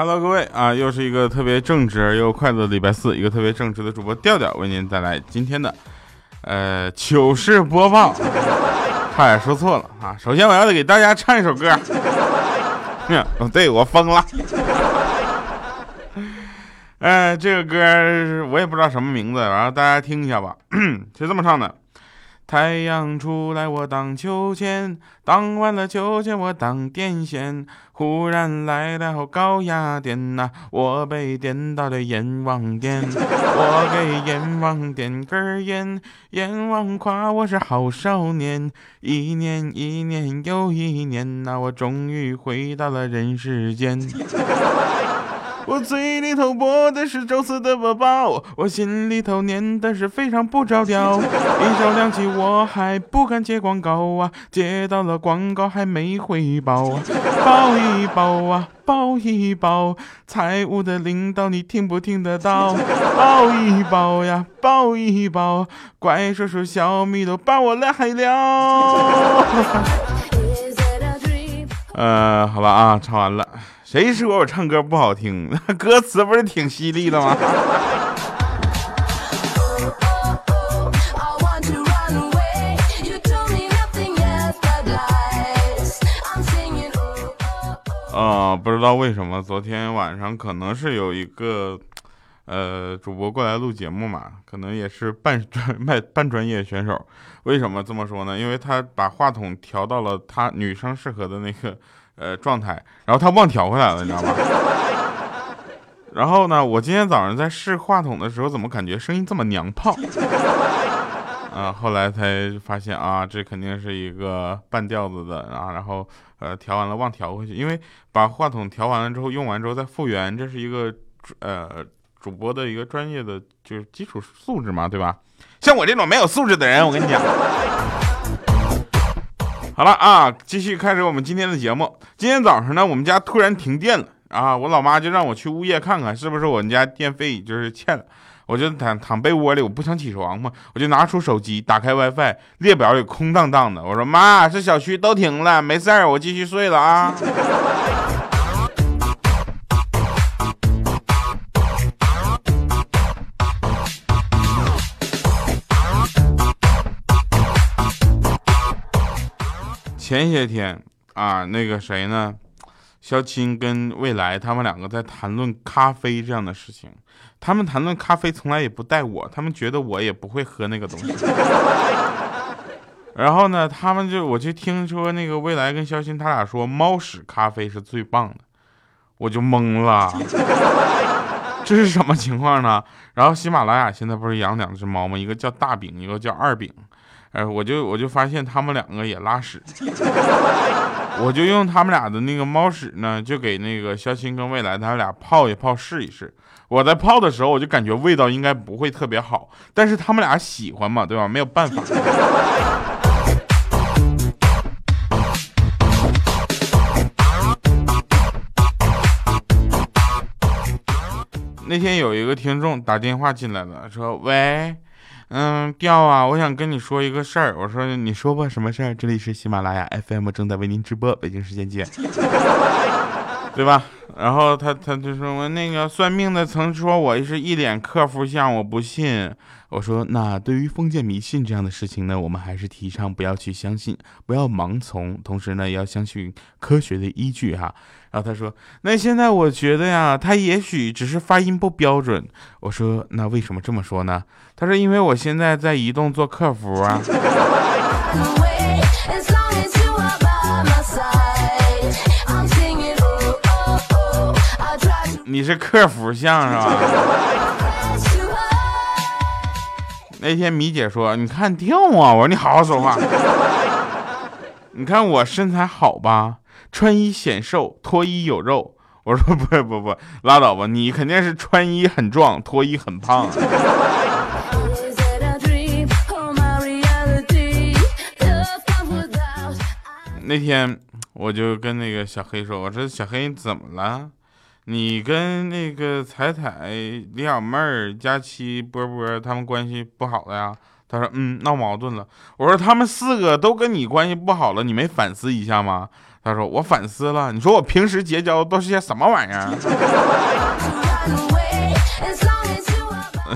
Hello，各位啊，又是一个特别正直又快乐的礼拜四，一个特别正直的主播调调为您带来今天的呃糗事播报。差点说错了啊！首先我要给大家唱一首歌。哦，对我疯了。哎，这个歌我也不知道什么名字，然后大家听一下吧，是这么唱的。太阳出来，我荡秋千；荡完了秋千，我荡电线。忽然来了高压电呐，我被电到了阎王殿。我给阎王点根烟，阎王夸我是好少年。一年一年又一年呐，我终于回到了人世间。我嘴里头播的是周四的播报，我心里头念的是非常不着调。一脚亮起，我还不敢接广告啊，接到了广告还没回报啊，报一报啊，报一报，财务的领导你听不听得到？报一报呀，报一报，怪叔叔小米都把我拉黑了。呃，好了啊，唱完了。谁说我唱歌不好听？歌词不是挺犀利的吗？啊，不知道为什么昨天晚上可能是有一个呃主播过来录节目嘛，可能也是半专半半专业选手。为什么这么说呢？因为他把话筒调到了他女生适合的那个。呃，状态，然后他忘调回来了，你知道吗？然后呢，我今天早上在试话筒的时候，怎么感觉声音这么娘炮？啊，后来才发现啊，这肯定是一个半调子的啊，然后呃，调完了忘调回去，因为把话筒调完了之后，用完之后再复原，这是一个呃主播的一个专业的就是基础素质嘛，对吧？像我这种没有素质的人，我跟你讲。好了啊，继续开始我们今天的节目。今天早上呢，我们家突然停电了啊，我老妈就让我去物业看看，是不是我们家电费就是欠了。我就躺躺被窝里，我不想起床嘛，我就拿出手机，打开 WiFi，列表里空荡荡的。我说妈，这小区都停了，没事儿，我继续睡了啊。前些天啊，那个谁呢，肖钦跟未来他们两个在谈论咖啡这样的事情。他们谈论咖啡从来也不带我，他们觉得我也不会喝那个东西。然后呢，他们就我就听说那个未来跟肖钦他俩说猫屎咖啡是最棒的，我就懵了，这是什么情况呢？然后喜马拉雅现在不是养两只猫吗？一个叫大饼，一个叫二饼。哎，我就我就发现他们两个也拉屎，我就用他们俩的那个猫屎呢，就给那个肖鑫跟未来他俩泡一泡试一试。我在泡的时候，我就感觉味道应该不会特别好，但是他们俩喜欢嘛，对吧？没有办法。那天有一个听众打电话进来了，说：“喂。”嗯，调啊，我想跟你说一个事儿。我说，你说吧，什么事儿？这里是喜马拉雅 FM，正在为您直播，北京时间见，对吧？然后他他就说我那个算命的曾说我是一脸客服相，我不信。我说那对于封建迷信这样的事情呢，我们还是提倡不要去相信，不要盲从，同时呢要相信科学的依据哈。然后他说那现在我觉得呀，他也许只是发音不标准。我说那为什么这么说呢？他说因为我现在在移动做客服啊。你是客服像是吧？那天米姐说：“你看掉啊！”我说：“你好好说话。”你看我身材好吧？穿衣显瘦，脱衣有肉。我说不不不，拉倒吧，你肯定是穿衣很壮，脱衣很胖。那天我就跟那个小黑说：“我说小黑怎么了？你跟那个彩彩、李小妹儿、佳期、波波他们关系不好了呀？”他说：“嗯，闹矛盾了。”我说：“他们四个都跟你关系不好了，你没反思一下吗？”他说：“我反思了。你说我平时结交都是些什么玩意儿？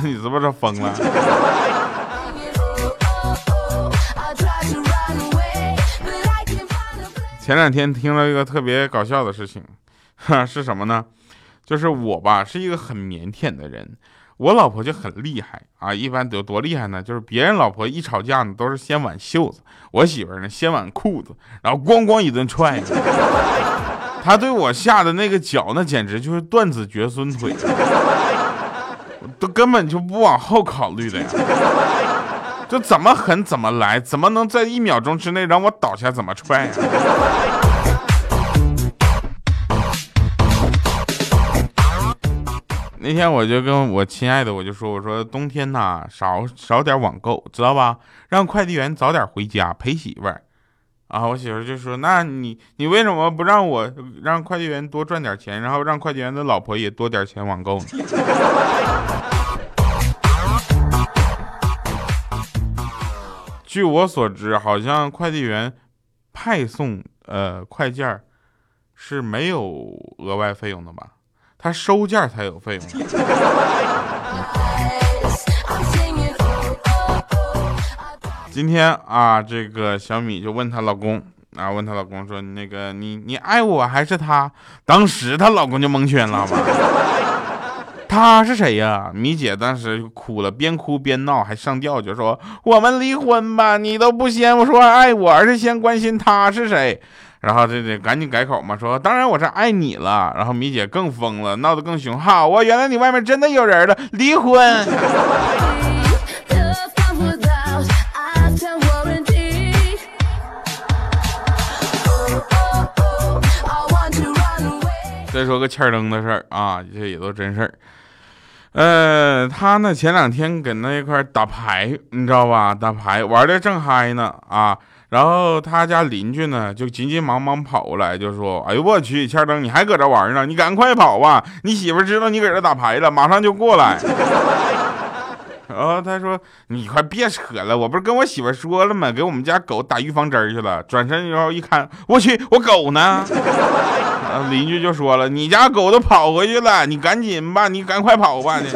你是不是疯了？” 前两天听了一个特别搞笑的事情，哈，是什么呢？就是我吧，是一个很腼腆的人，我老婆就很厉害啊。一般有多厉害呢？就是别人老婆一吵架呢，都是先挽袖子，我媳妇呢先挽裤子，然后咣咣一顿踹。她对我下的那个脚，那简直就是断子绝孙腿，都根本就不往后考虑的呀。就怎么狠怎么来，怎么能在一秒钟之内让我倒下？怎么踹呀？那天我就跟我亲爱的我就说，我说冬天呐少少点网购，知道吧？让快递员早点回家陪媳妇儿。啊，我媳妇就说，那你你为什么不让我让快递员多赚点钱，然后让快递员的老婆也多点钱网购呢？据我所知，好像快递员派送呃快件是没有额外费用的吧？他收件才有费用。今天啊，这个小米就问她老公啊，问她老公说：“那个你你爱我还是他？”当时她老公就蒙圈了吧。他是谁呀？米姐当时哭了，边哭边闹，还上吊，就说我们离婚吧。你都不先说爱我，而是先关心他是谁。然后这这赶紧改口嘛，说当然我是爱你了。然后米姐更疯了，闹得更凶。好啊，原来你外面真的有人了，离婚。再说个欠灯的事儿啊，这也都真事儿。呃，他呢前两天跟那一块打牌，你知道吧？打牌玩的正嗨呢啊！然后他家邻居呢就急急忙忙跑过来，就说：“哎呦我去，千灯，你还搁这玩呢？你赶快跑吧！你媳妇知道你搁这打牌了，马上就过来。” 然后他说：“你快别扯了，我不是跟我媳妇说了吗？给我们家狗打预防针去了。”转身然后一看，我去，我狗呢？然后邻居就说了：“你家狗都跑回去了，你赶紧吧，你赶快跑吧。”你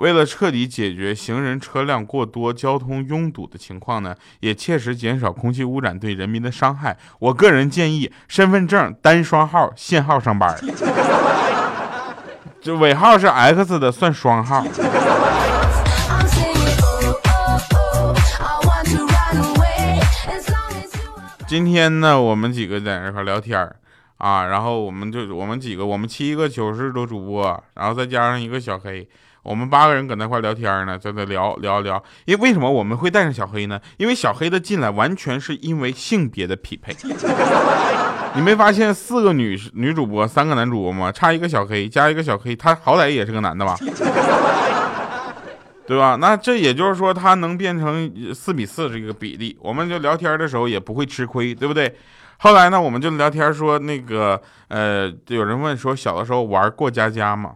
为了彻底解决行人车辆过多、交通拥堵的情况呢，也切实减少空气污染对人民的伤害，我个人建议身份证单双号限号上班。这尾号是 X 的算双号。今天呢，我们几个在那块聊天啊，然后我们就我们几个，我们七个糗事多主播，然后再加上一个小黑，我们八个人搁那块聊天呢，在那聊聊聊。因为为什么我们会带上小黑呢？因为小黑的进来完全是因为性别的匹配。你没发现四个女女主播，三个男主播吗？差一个小黑，加一个小黑，他好歹也是个男的吧？对吧？那这也就是说，他能变成四比四这个比例，我们就聊天的时候也不会吃亏，对不对？后来呢，我们就聊天说那个，呃，有人问说小的时候玩过家家吗？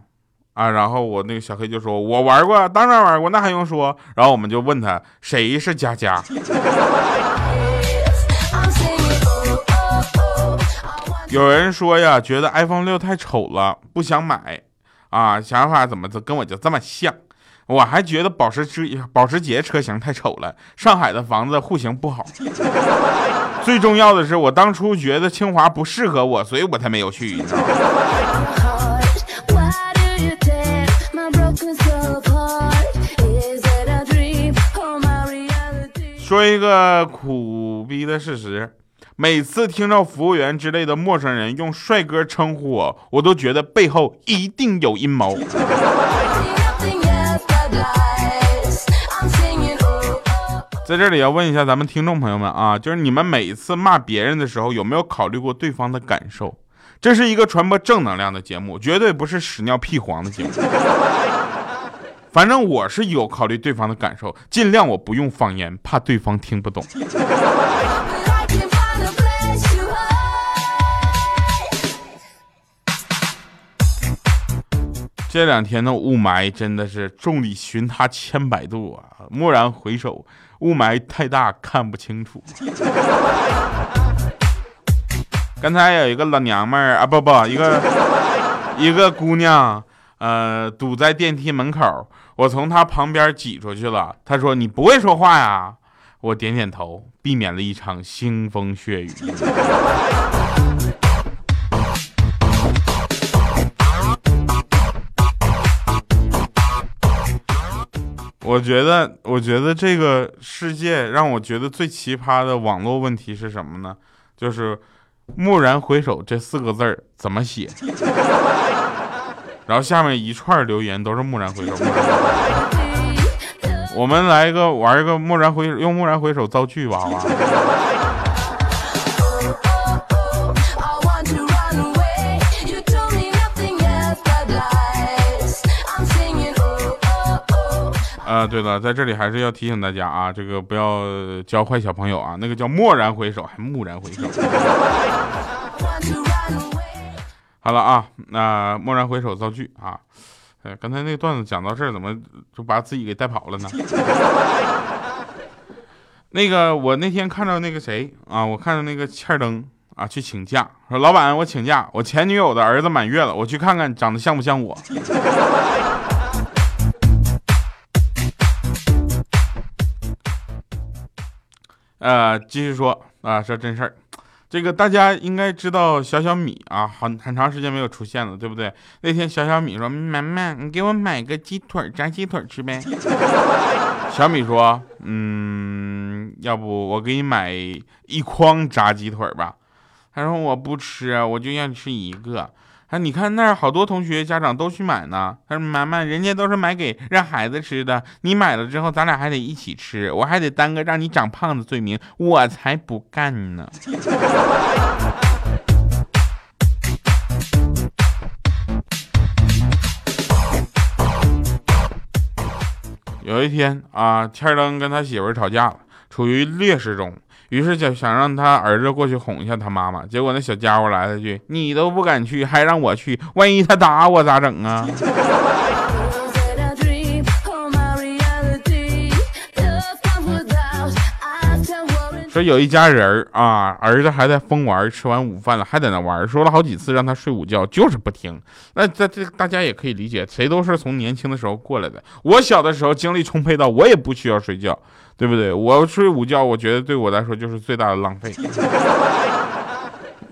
啊，然后我那个小黑就说，我玩过，当然玩过，那还用说？然后我们就问他谁是佳佳。有人说呀，觉得 iPhone 六太丑了，不想买，啊，想法怎么跟我就这么像？我还觉得保时捷保时捷车型太丑了，上海的房子户型不好。最重要的是，我当初觉得清华不适合我，所以我才没有去。说一个苦逼的事实。每次听到服务员之类的陌生人用帅哥称呼我我都觉得背后一定有阴谋。在这里要问一下咱们听众朋友们啊就是你们每一次骂别人的时候有没有考虑过对方的感受？这是一个传播正能量的节目绝对不是屎尿屁黄的节目。反正我是有考虑对方的感受，尽量我不用方言，怕对方听不懂。这两天的雾霾真的是众里寻他千百度啊！蓦然回首，雾霾太大看不清楚。刚才有一个老娘们儿啊，不不，一个一个姑娘，呃，堵在电梯门口，我从他旁边挤出去了。他说：“你不会说话呀？”我点点头，避免了一场腥风血雨。我觉得，我觉得这个世界让我觉得最奇葩的网络问题是什么呢？就是“蓦然回首”这四个字怎么写？然后下面一串留言都是“蓦然回首”。我们来一个玩一个“蓦然回”，用“蓦然回首”造句吧，好吧？啊，对了，在这里还是要提醒大家啊，这个不要教坏小朋友啊，那个叫蓦然回首，还蓦然回首。好了啊，那蓦然回首造句啊，哎，刚才那段子讲到这儿，怎么就把自己给带跑了呢？那个我那天看到那个谁啊，我看到那个欠灯啊去请假，说老板我请假，我前女友的儿子满月了，我去看看长得像不像我。呃，继续说啊，说真事儿。这个大家应该知道小小米啊，很很长时间没有出现了，对不对？那天小小米说：“妈妈，你给我买个鸡腿，炸鸡腿吃呗。”小米说：“嗯，要不我给你买一筐炸鸡腿吧？”他说：“我不吃，我就要吃一个。”啊，你看那儿好多同学家长都去买呢。他说：“妈妈，人家都是买给让孩子吃的，你买了之后，咱俩还得一起吃，我还得担个让你长胖的罪名，我才不干呢。”有一天啊，天灯跟他媳妇吵架了，处于劣势中。于是就想让他儿子过去哄一下他妈妈，结果那小家伙来了句：“你都不敢去，还让我去，万一他打我咋整啊？” 说有一家人啊，儿子还在疯玩，吃完午饭了还在那玩，说了好几次让他睡午觉，就是不听。那这这大家也可以理解，谁都是从年轻的时候过来的。我小的时候精力充沛到我也不需要睡觉，对不对？我睡午觉，我觉得对我来说就是最大的浪费。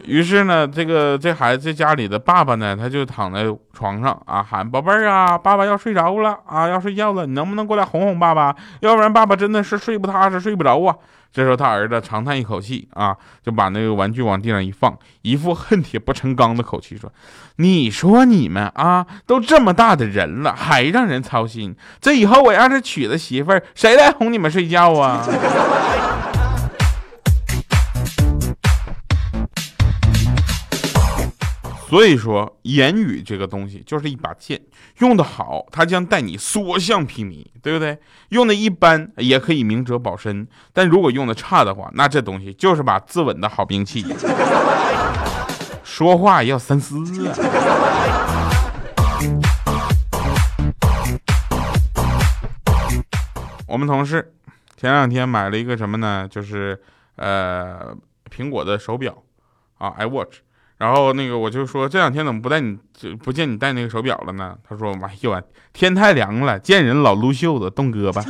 于是呢，这个这孩子家里的爸爸呢，他就躺在床上啊，喊宝贝儿啊，爸爸要睡着了啊，要睡觉了，你能不能过来哄哄爸爸？要不然爸爸真的是睡不踏实，睡不着啊。这时候他儿子长叹一口气啊，就把那个玩具往地上一放，一副恨铁不成钢的口气说：“你说你们啊，都这么大的人了，还让人操心，这以后我要是娶了媳妇儿，谁来哄你们睡觉啊？”所以说，言语这个东西就是一把剑，用的好，它将带你所向披靡，对不对？用的一般也可以明哲保身，但如果用的差的话，那这东西就是把自刎的好兵器。说话要三思啊！我们同事前两天买了一个什么呢？就是呃，苹果的手表啊，iWatch。然后那个我就说这两天怎么不带你不见你戴那个手表了呢？他说：“哎呦，天太凉了，见人老撸袖子冻胳膊。”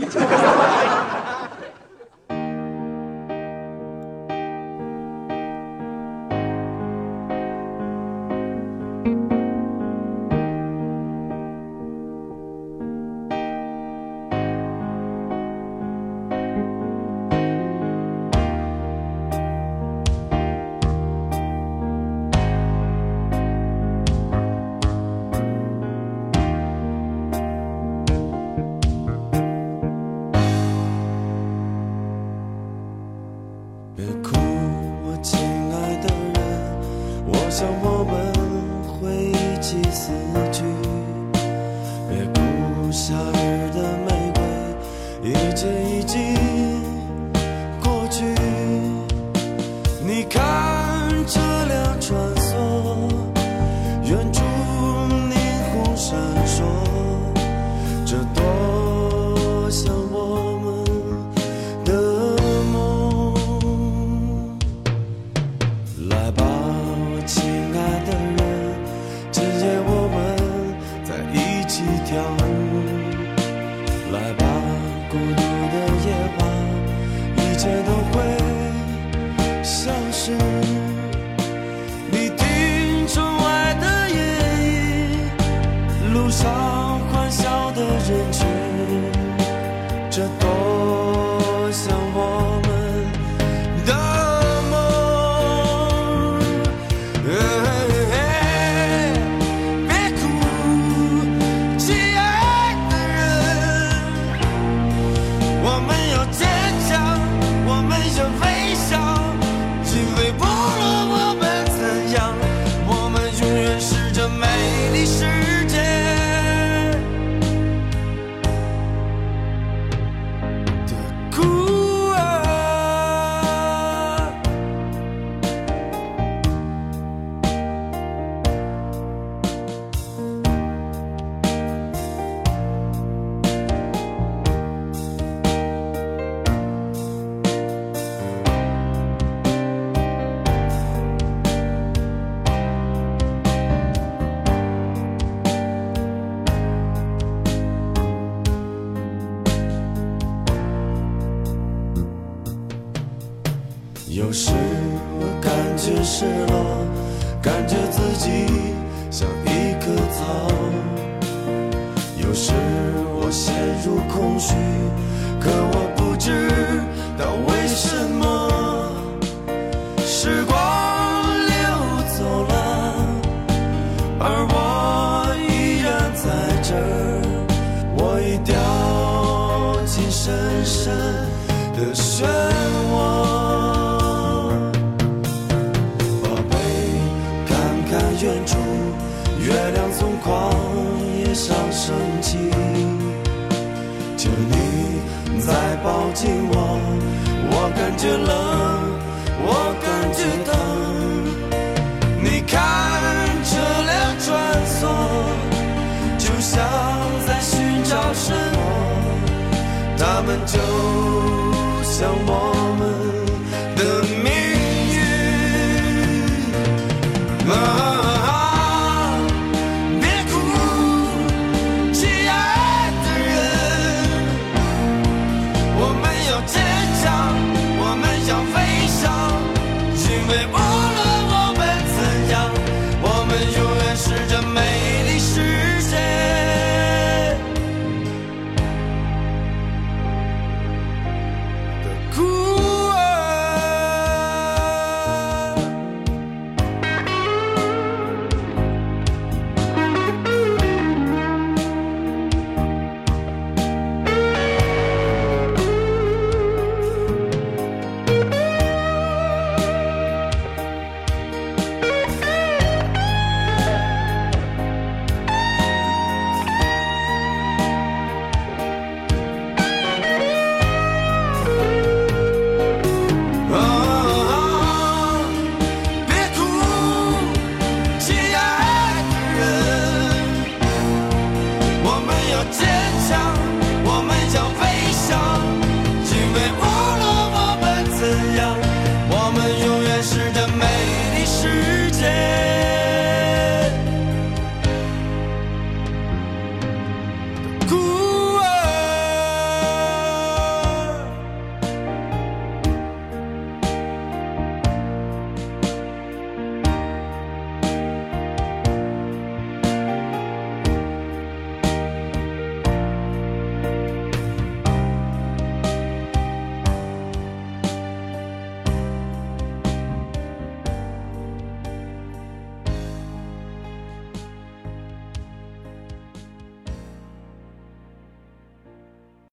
来吧，我们要坚强，我们要有时我感觉失落，感觉自己像一棵草。有时我陷入空虚，可我不知道为什么。时光流走了，而我依然在这儿，我已掉进深深的漩涡。远处，月亮从旷野上升起。求你再抱紧我，我感觉冷，我感觉疼。你看车辆穿梭，就像在寻找什么，他们就像我